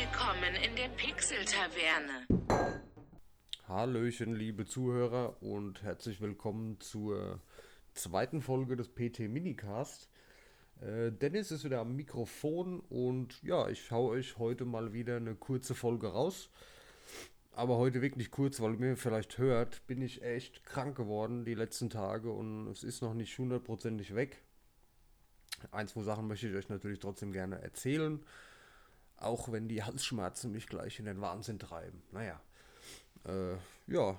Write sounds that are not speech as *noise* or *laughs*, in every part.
Willkommen in der Pixel-Taverne. Hallöchen, liebe Zuhörer und herzlich willkommen zur zweiten Folge des PT Minicast. Äh, Dennis ist wieder am Mikrofon und ja, ich hau euch heute mal wieder eine kurze Folge raus. Aber heute wirklich kurz, weil ihr mir vielleicht hört, bin ich echt krank geworden die letzten Tage und es ist noch nicht hundertprozentig weg. Ein, zwei Sachen möchte ich euch natürlich trotzdem gerne erzählen. Auch wenn die Halsschmerzen mich gleich in den Wahnsinn treiben. Naja. Äh, ja.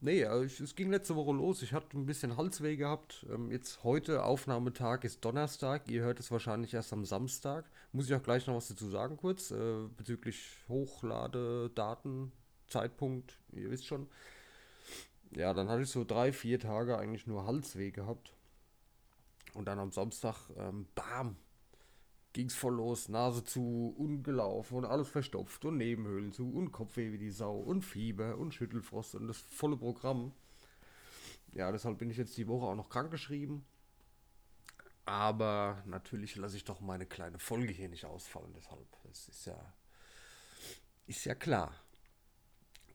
Nee, also es ging letzte Woche los. Ich hatte ein bisschen Halsweh gehabt. Ähm, jetzt heute, Aufnahmetag ist Donnerstag. Ihr hört es wahrscheinlich erst am Samstag. Muss ich auch gleich noch was dazu sagen, kurz. Äh, bezüglich Hochladedaten, Zeitpunkt, ihr wisst schon. Ja, dann hatte ich so drei, vier Tage eigentlich nur Halsweh gehabt. Und dann am Samstag, ähm, bam, ging es voll los. Nase zu, ungelaufen und alles verstopft und Nebenhöhlen zu und Kopfweh wie die Sau und Fieber und Schüttelfrost und das volle Programm. Ja, deshalb bin ich jetzt die Woche auch noch krank geschrieben. Aber natürlich lasse ich doch meine kleine Folge hier nicht ausfallen. Deshalb, das ist ja, ist ja klar.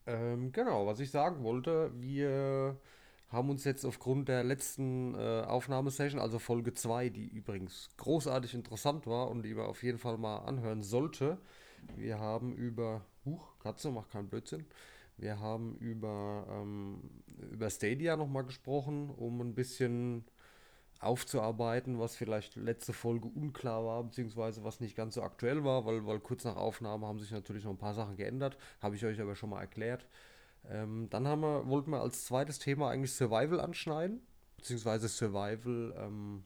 Ähm, genau, was ich sagen wollte, wir haben uns jetzt aufgrund der letzten äh, Aufnahmesession, also Folge 2, die übrigens großartig interessant war und die man auf jeden Fall mal anhören sollte. Wir haben über, huch, Katze, macht keinen Blödsinn. Wir haben über, ähm, über Stadia nochmal gesprochen, um ein bisschen aufzuarbeiten, was vielleicht letzte Folge unklar war, beziehungsweise was nicht ganz so aktuell war, weil, weil kurz nach Aufnahme haben sich natürlich noch ein paar Sachen geändert, habe ich euch aber schon mal erklärt. Ähm, dann haben wir, wollten wir als zweites Thema eigentlich Survival anschneiden, beziehungsweise Survival, ähm,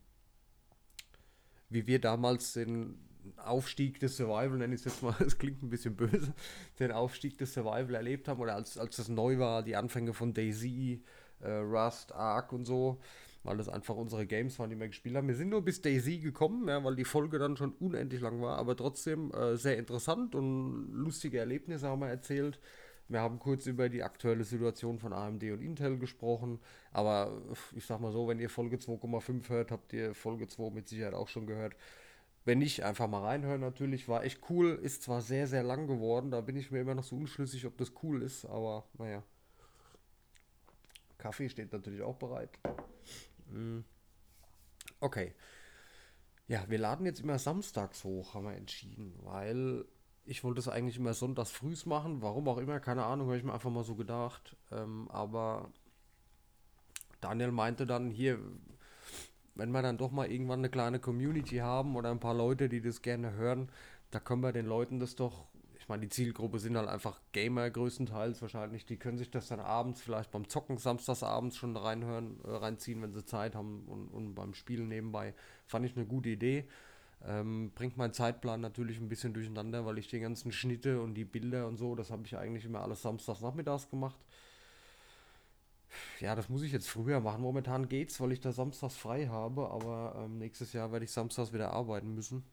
wie wir damals den Aufstieg des Survival, nenne ich es jetzt mal, *laughs* es klingt ein bisschen böse, den Aufstieg des Survival erlebt haben, oder als, als das neu war, die Anfänge von Daisy, äh, Rust, Ark und so, weil das einfach unsere Games waren, die wir gespielt haben. Wir sind nur bis Daisy gekommen, ja, weil die Folge dann schon unendlich lang war, aber trotzdem äh, sehr interessant und lustige Erlebnisse haben wir erzählt. Wir haben kurz über die aktuelle Situation von AMD und Intel gesprochen, aber ich sag mal so, wenn ihr Folge 2,5 hört, habt ihr Folge 2 mit Sicherheit auch schon gehört. Wenn nicht, einfach mal reinhören natürlich. War echt cool, ist zwar sehr, sehr lang geworden, da bin ich mir immer noch so unschlüssig, ob das cool ist, aber naja. Kaffee steht natürlich auch bereit. Mm. Okay. Ja, wir laden jetzt immer samstags hoch, haben wir entschieden, weil ich wollte es eigentlich immer sonntags frühs machen, warum auch immer, keine Ahnung, habe ich mir einfach mal so gedacht. Ähm, aber Daniel meinte dann hier, wenn wir dann doch mal irgendwann eine kleine Community haben oder ein paar Leute, die das gerne hören, da können wir den Leuten das doch, ich meine, die Zielgruppe sind halt einfach Gamer größtenteils wahrscheinlich, die können sich das dann abends vielleicht beim Zocken samstagsabends schon reinhören, äh, reinziehen, wenn sie Zeit haben und, und beim Spielen nebenbei. Fand ich eine gute Idee. Ähm, bringt meinen Zeitplan natürlich ein bisschen durcheinander, weil ich die ganzen Schnitte und die Bilder und so, das habe ich eigentlich immer alles samstags nachmittags gemacht. Ja, das muss ich jetzt früher machen. Momentan geht's, weil ich da samstags frei habe, aber ähm, nächstes Jahr werde ich samstags wieder arbeiten müssen.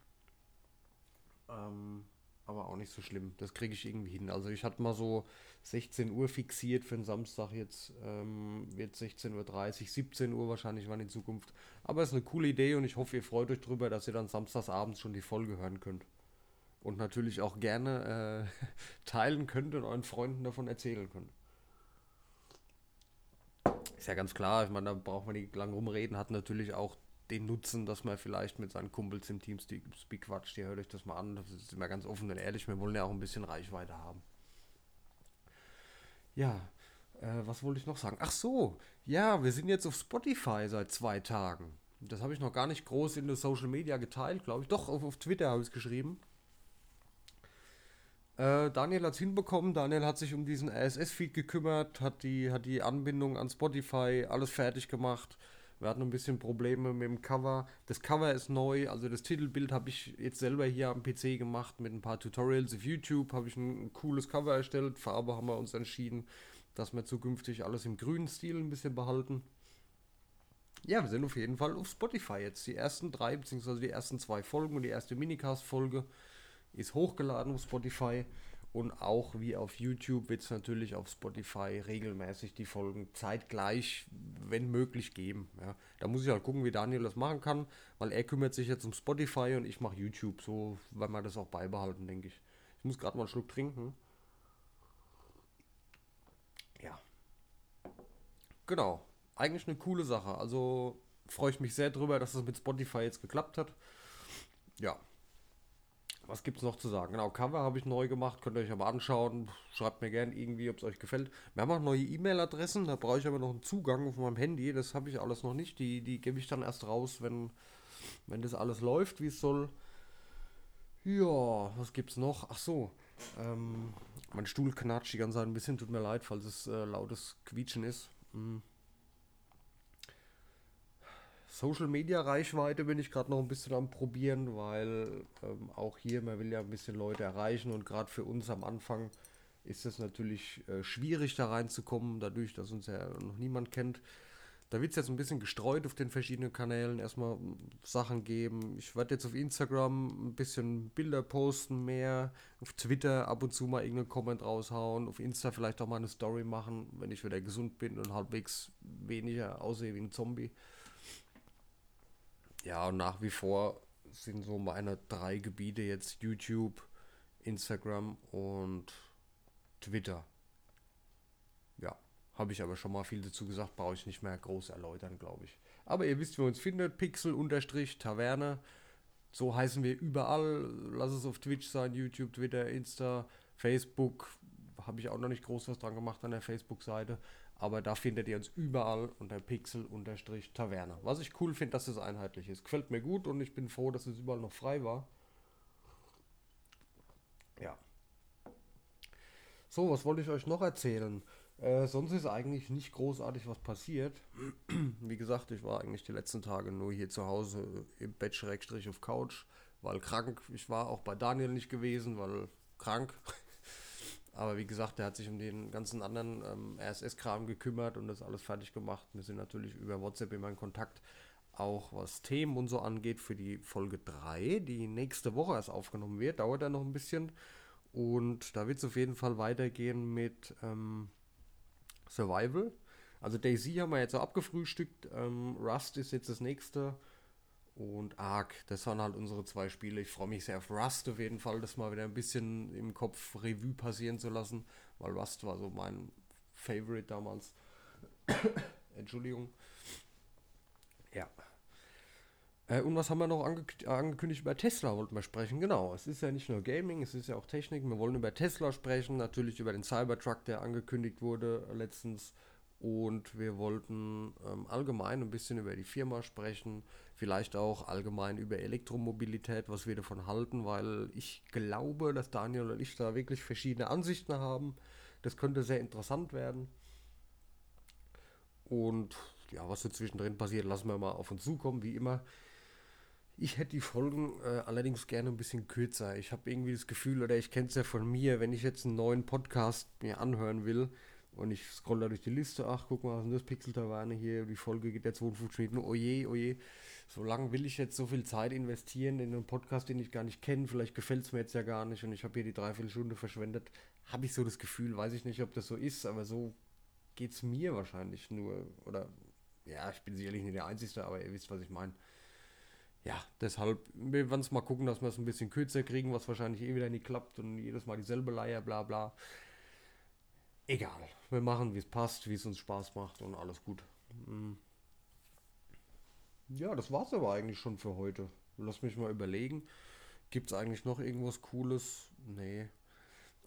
Ähm, aber auch nicht so schlimm. Das kriege ich irgendwie hin. Also ich hatte mal so 16 Uhr fixiert für den Samstag. Jetzt ähm, wird 16.30 Uhr, 17 Uhr wahrscheinlich wann in Zukunft. Aber es ist eine coole Idee und ich hoffe, ihr freut euch drüber, dass ihr dann samstagsabends schon die Folge hören könnt. Und natürlich auch gerne äh, *laughs* teilen könnt und euren Freunden davon erzählen könnt. Ist ja ganz klar, ich meine, da braucht man nicht lang rumreden, hat natürlich auch den Nutzen, dass man vielleicht mit seinen Kumpels im Teamspeak quatscht. Ihr hört euch das mal an. Das ist immer ganz offen und ehrlich. Wir wollen ja auch ein bisschen Reichweite haben. Ja, äh, was wollte ich noch sagen? Ach so, ja, wir sind jetzt auf Spotify seit zwei Tagen. Das habe ich noch gar nicht groß in den Social Media geteilt, glaube ich. Doch, auf, auf Twitter habe ich es geschrieben. Äh, Daniel hat es hinbekommen. Daniel hat sich um diesen RSS-Feed gekümmert, hat die, hat die Anbindung an Spotify, alles fertig gemacht. Wir hatten ein bisschen Probleme mit dem Cover. Das Cover ist neu, also das Titelbild habe ich jetzt selber hier am PC gemacht mit ein paar Tutorials auf YouTube. Habe ich ein, cooles Cover erstellt. Farbe haben wir uns entschieden, dass wir zukünftig alles im grünen Stil ein bisschen behalten. Ja, wir sind auf jeden Fall auf Spotify jetzt. Die ersten drei, beziehungsweise die ersten zwei Folgen und die erste Minicast-Folge ist hochgeladen auf Spotify. Und auch wie auf YouTube wird es natürlich auf Spotify regelmäßig die Folgen zeitgleich, wenn möglich, geben. Ja. Da muss ich halt gucken, wie Daniel das machen kann, weil er kümmert sich jetzt um Spotify und ich mache YouTube. So, weil wir das auch beibehalten, denke ich. Ich muss gerade mal einen Schluck trinken. Ja. Genau. Eigentlich eine coole Sache. Also freue ich mich sehr drüber, dass es mit Spotify jetzt geklappt hat. Ja. Was gibt es noch zu sagen? Genau, Cover habe ich neu gemacht, könnt ihr euch aber anschauen. Schreibt mir gerne irgendwie, ob es euch gefällt. Wir haben auch neue E-Mail-Adressen, da brauche ich aber noch einen Zugang auf meinem Handy. Das habe ich alles noch nicht. Die, die gebe ich dann erst raus, wenn, wenn das alles läuft, wie es soll. Ja, was gibt's noch? Ach so, ähm, mein Stuhl knatscht die ganze Zeit ein bisschen. Tut mir leid, falls es äh, lautes Quietschen ist. Hm. Social Media Reichweite bin ich gerade noch ein bisschen am probieren, weil ähm, auch hier, man will ja ein bisschen Leute erreichen und gerade für uns am Anfang ist es natürlich äh, schwierig da reinzukommen, dadurch, dass uns ja noch niemand kennt. Da wird es jetzt ein bisschen gestreut auf den verschiedenen Kanälen. Erstmal Sachen geben. Ich werde jetzt auf Instagram ein bisschen Bilder posten mehr. Auf Twitter ab und zu mal irgendeinen Comment raushauen. Auf Insta vielleicht auch mal eine Story machen, wenn ich wieder gesund bin und halbwegs weniger aussehe wie ein Zombie. Ja, und nach wie vor sind so meine drei Gebiete jetzt YouTube, Instagram und Twitter. Ja, habe ich aber schon mal viel dazu gesagt, brauche ich nicht mehr groß erläutern, glaube ich. Aber ihr wisst, wie uns findet, Pixel-Taverne. So heißen wir überall. Lass es auf Twitch sein, YouTube, Twitter, Insta, Facebook. Habe ich auch noch nicht groß was dran gemacht an der Facebook-Seite. Aber da findet ihr uns überall unter Pixel-Taverne. Was ich cool finde, dass es einheitlich ist. Gefällt mir gut und ich bin froh, dass es überall noch frei war. Ja. So, was wollte ich euch noch erzählen? Äh, sonst ist eigentlich nicht großartig was passiert. *clears throat* Wie gesagt, ich war eigentlich die letzten Tage nur hier zu Hause im Bett schrägstrich auf Couch, weil krank. Ich war auch bei Daniel nicht gewesen, weil krank. *laughs* Aber wie gesagt, der hat sich um den ganzen anderen ähm, RSS-Kram gekümmert und das alles fertig gemacht. Wir sind natürlich über WhatsApp immer in Kontakt, auch was Themen und so angeht für die Folge 3, die nächste Woche erst aufgenommen wird. Dauert dann noch ein bisschen. Und da wird es auf jeden Fall weitergehen mit ähm, Survival. Also Daisy haben wir jetzt so abgefrühstückt. Ähm, Rust ist jetzt das nächste. Und Ark, das waren halt unsere zwei Spiele. Ich freue mich sehr auf Rust auf jeden Fall, das mal wieder ein bisschen im Kopf Revue passieren zu lassen, weil Rust war so mein Favorite damals. *coughs* Entschuldigung. Ja. Äh, und was haben wir noch ange angekündigt über Tesla, wollten wir sprechen. Genau, es ist ja nicht nur Gaming, es ist ja auch Technik. Wir wollen über Tesla sprechen, natürlich über den Cybertruck, der angekündigt wurde letztens. Und wir wollten ähm, allgemein ein bisschen über die Firma sprechen, vielleicht auch allgemein über Elektromobilität, was wir davon halten, weil ich glaube, dass Daniel und ich da wirklich verschiedene Ansichten haben. Das könnte sehr interessant werden. Und ja, was so zwischendrin passiert, lassen wir mal auf uns zukommen, wie immer. Ich hätte die Folgen äh, allerdings gerne ein bisschen kürzer. Ich habe irgendwie das Gefühl, oder ich kenne es ja von mir, wenn ich jetzt einen neuen Podcast mir anhören will, und ich scroll da durch die Liste, ach, guck mal, was ist das Pixel-Taverne hier, die Folge geht ja 52 Minuten, oje, oje. So lange will ich jetzt so viel Zeit investieren in einen Podcast, den ich gar nicht kenne, vielleicht gefällt es mir jetzt ja gar nicht und ich habe hier die Dreiviertelstunde verschwendet. Habe ich so das Gefühl, weiß ich nicht, ob das so ist, aber so geht es mir wahrscheinlich nur. Oder, ja, ich bin sicherlich nicht der Einzige, aber ihr wisst, was ich meine. Ja, deshalb, wir werden es mal gucken, dass wir es ein bisschen kürzer kriegen, was wahrscheinlich eh wieder nicht klappt und jedes Mal dieselbe Leier, bla bla egal. Wir machen, wie es passt, wie es uns Spaß macht und alles gut. Hm. Ja, das war's aber eigentlich schon für heute. Lass mich mal überlegen. Gibt es eigentlich noch irgendwas Cooles? Nee.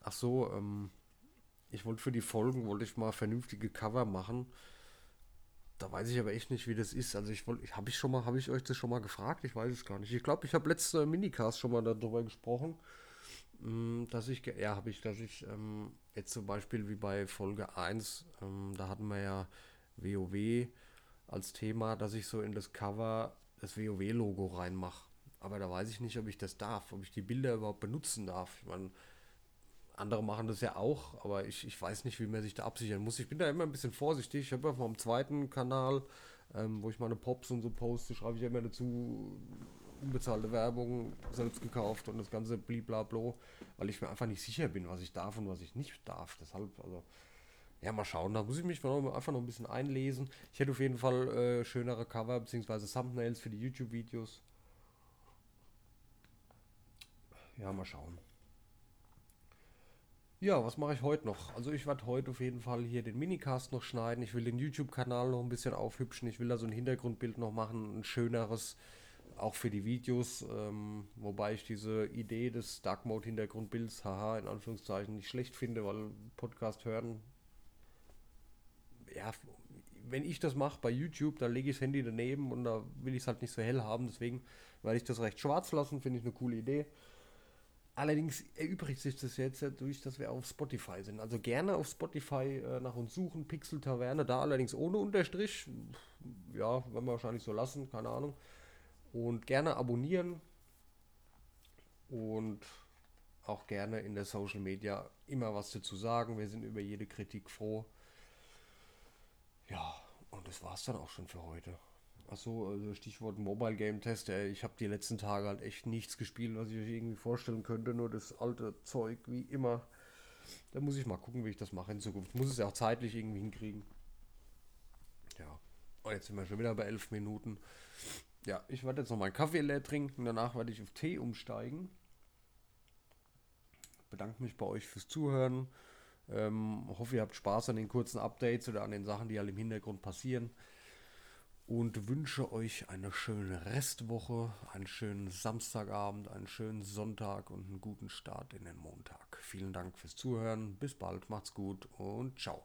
Ach so, ähm, ich wollte für die Folgen, wollte ich mal vernünftige Cover machen. Da weiß ich aber echt nicht, wie das ist. Also ich wollte, habe ich schon mal, habe ich euch das schon mal gefragt? Ich weiß es gar nicht. Ich glaube, ich habe letzte Minicast schon mal darüber gesprochen. Mm, dass ich, ja, habe ich, dass ich ähm, jetzt zum Beispiel wie bei Folge 1, ähm, da hatten wir ja WoW als Thema, dass ich so in das Cover das WoW-Logo reinmache. Aber da weiß ich nicht, ob ich das darf, ob ich die Bilder überhaupt benutzen darf. Ich meine, andere machen das ja auch, aber ich, ich weiß nicht, wie man sich da absichern muss. Ich bin da immer ein bisschen vorsichtig. Ich habe auf meinem zweiten Kanal, ähm, wo ich meine Pops und so poste, schreibe ich immer dazu, unbezahlte Werbung selbst gekauft und das ganze bliblablo, weil ich mir einfach nicht sicher bin, was ich darf und was ich nicht darf. Deshalb, also, ja, mal schauen. Da muss ich mich einfach noch ein bisschen einlesen. Ich hätte auf jeden Fall äh, schönere Cover bzw. Thumbnails für die YouTube-Videos. Ja, mal schauen. Ja, was mache ich heute noch? Also ich werde heute auf jeden Fall hier den Minicast noch schneiden. Ich will den YouTube-Kanal noch ein bisschen aufhübschen. Ich will da so ein Hintergrundbild noch machen, ein schöneres, auch für die Videos. Ähm, wobei ich diese Idee des Dark Mode Hintergrundbilds, haha, in Anführungszeichen, nicht schlecht finde, weil Podcast hören, ja, wenn ich das mache bei YouTube, dann lege ich das Handy daneben und da will ich es halt nicht so hell haben. Deswegen werde ich das recht schwarz lassen, finde ich eine coole Idee. Allerdings erübrigt sich das jetzt dadurch, dass wir auf Spotify sind. Also gerne auf Spotify äh, nach uns suchen, Pixel Taverne, da allerdings ohne Unterstrich. Ja, werden wir wahrscheinlich so lassen, keine Ahnung. Und gerne abonnieren und auch gerne in der Social Media immer was dazu sagen. Wir sind über jede Kritik froh. Ja, und das war's dann auch schon für heute. Achso, also Stichwort Mobile Game Test. Ey, ich habe die letzten Tage halt echt nichts gespielt, was ich euch irgendwie vorstellen könnte. Nur das alte Zeug, wie immer. Da muss ich mal gucken, wie ich das mache in Zukunft. Ich muss es ja auch zeitlich irgendwie hinkriegen. Ja. Und jetzt sind wir schon wieder bei elf Minuten. Ja, ich werde jetzt noch meinen Kaffee leer trinken. Danach werde ich auf Tee umsteigen. Bedanke mich bei euch fürs Zuhören. Ähm, hoffe, ihr habt Spaß an den kurzen Updates oder an den Sachen, die halt im Hintergrund passieren. Und wünsche euch eine schöne Restwoche, einen schönen Samstagabend, einen schönen Sonntag und einen guten Start in den Montag. Vielen Dank fürs Zuhören. Bis bald, macht's gut und ciao.